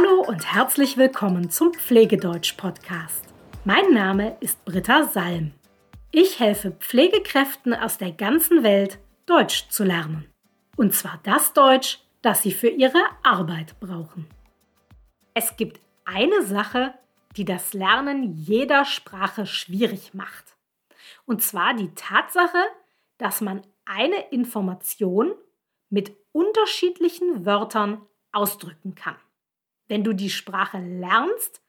Hallo und herzlich willkommen zum Pflegedeutsch-Podcast. Mein Name ist Britta Salm. Ich helfe Pflegekräften aus der ganzen Welt, Deutsch zu lernen. Und zwar das Deutsch, das sie für ihre Arbeit brauchen. Es gibt eine Sache, die das Lernen jeder Sprache schwierig macht. Und zwar die Tatsache, dass man eine Information mit unterschiedlichen Wörtern ausdrücken kann. Wenn du die Sprache lernst,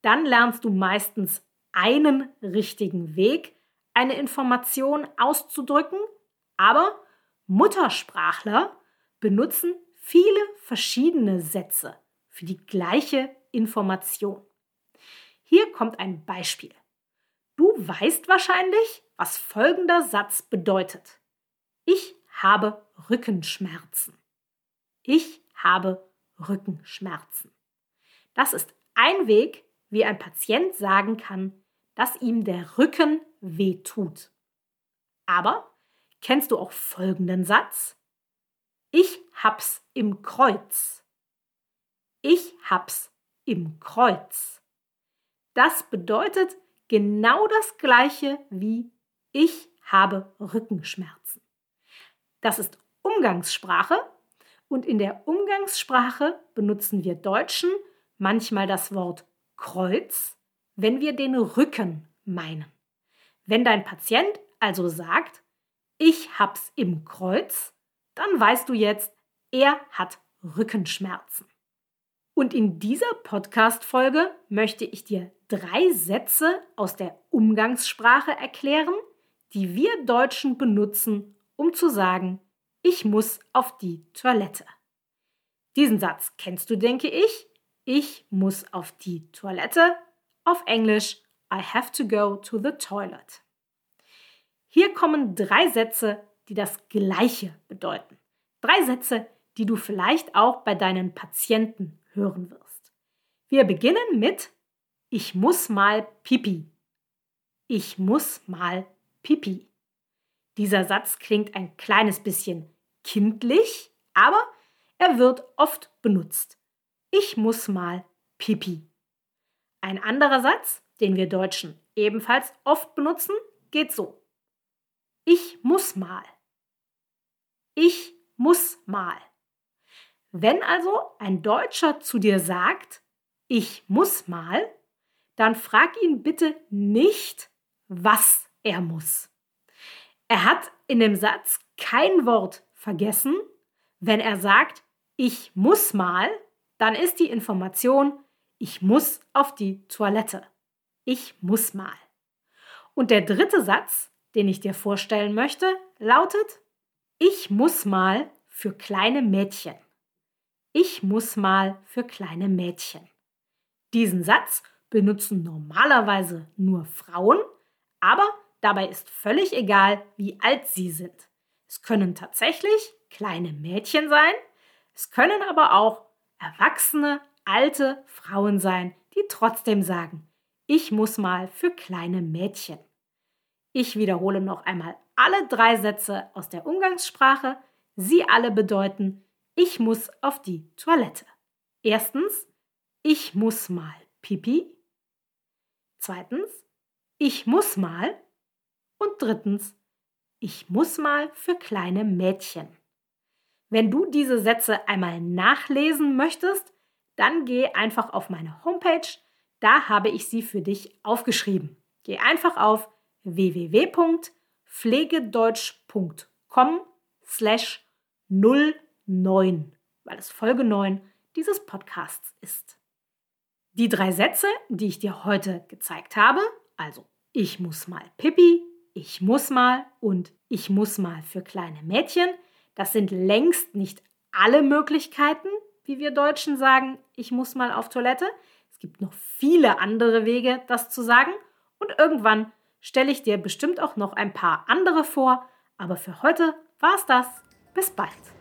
dann lernst du meistens einen richtigen Weg, eine Information auszudrücken, aber Muttersprachler benutzen viele verschiedene Sätze für die gleiche Information. Hier kommt ein Beispiel. Du weißt wahrscheinlich, was folgender Satz bedeutet. Ich habe Rückenschmerzen. Ich habe Rückenschmerzen. Das ist ein Weg, wie ein Patient sagen kann, dass ihm der Rücken weh tut. Aber kennst du auch folgenden Satz? Ich hab's im Kreuz. Ich hab's im Kreuz. Das bedeutet genau das gleiche wie ich habe Rückenschmerzen. Das ist Umgangssprache und in der Umgangssprache benutzen wir Deutschen manchmal das Wort Kreuz, wenn wir den Rücken meinen. Wenn dein Patient also sagt, ich hab's im Kreuz, dann weißt du jetzt, er hat Rückenschmerzen. Und in dieser Podcast-Folge möchte ich dir drei Sätze aus der Umgangssprache erklären, die wir Deutschen benutzen, um zu sagen, ich muss auf die Toilette. Diesen Satz kennst du, denke ich. Ich muss auf die Toilette. Auf Englisch I have to go to the toilet. Hier kommen drei Sätze, die das Gleiche bedeuten. Drei Sätze, die du vielleicht auch bei deinen Patienten hören wirst. Wir beginnen mit Ich muss mal Pipi. Ich muss mal Pipi. Dieser Satz klingt ein kleines bisschen kindlich, aber er wird oft benutzt. Ich muss mal Pipi. Ein anderer Satz, den wir Deutschen ebenfalls oft benutzen, geht so. Ich muss mal. Ich muss mal. Wenn also ein Deutscher zu dir sagt, ich muss mal, dann frag ihn bitte nicht, was er muss. Er hat in dem Satz kein Wort vergessen. Wenn er sagt, ich muss mal, dann ist die Information, ich muss auf die Toilette. Ich muss mal. Und der dritte Satz, den ich dir vorstellen möchte, lautet, ich muss mal für kleine Mädchen. Ich muss mal für kleine Mädchen. Diesen Satz benutzen normalerweise nur Frauen, aber dabei ist völlig egal, wie alt sie sind. Es können tatsächlich kleine Mädchen sein, es können aber auch erwachsene, alte Frauen sein, die trotzdem sagen, ich muss mal für kleine Mädchen. Ich wiederhole noch einmal alle drei Sätze aus der Umgangssprache. Sie alle bedeuten, ich muss auf die Toilette. Erstens, ich muss mal pipi. Zweitens, ich muss mal. Und drittens, ich muss mal für kleine Mädchen. Wenn du diese Sätze einmal nachlesen möchtest, dann geh einfach auf meine Homepage. Da habe ich sie für dich aufgeschrieben. Geh einfach auf www.pflegedeutsch.com slash 09, weil es Folge 9 dieses Podcasts ist. Die drei Sätze, die ich dir heute gezeigt habe, also ich muss mal Pippi, ich muss mal und ich muss mal für kleine Mädchen, das sind längst nicht alle Möglichkeiten, wie wir Deutschen sagen, ich muss mal auf Toilette. Es gibt noch viele andere Wege, das zu sagen. Und irgendwann stelle ich dir bestimmt auch noch ein paar andere vor. Aber für heute war es das. Bis bald.